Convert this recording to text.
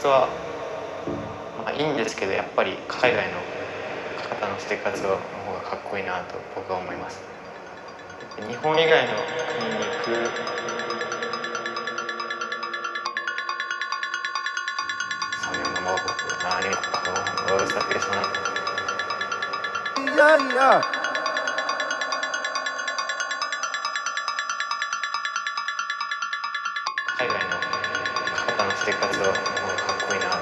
是吧生活はもうかっこいいな。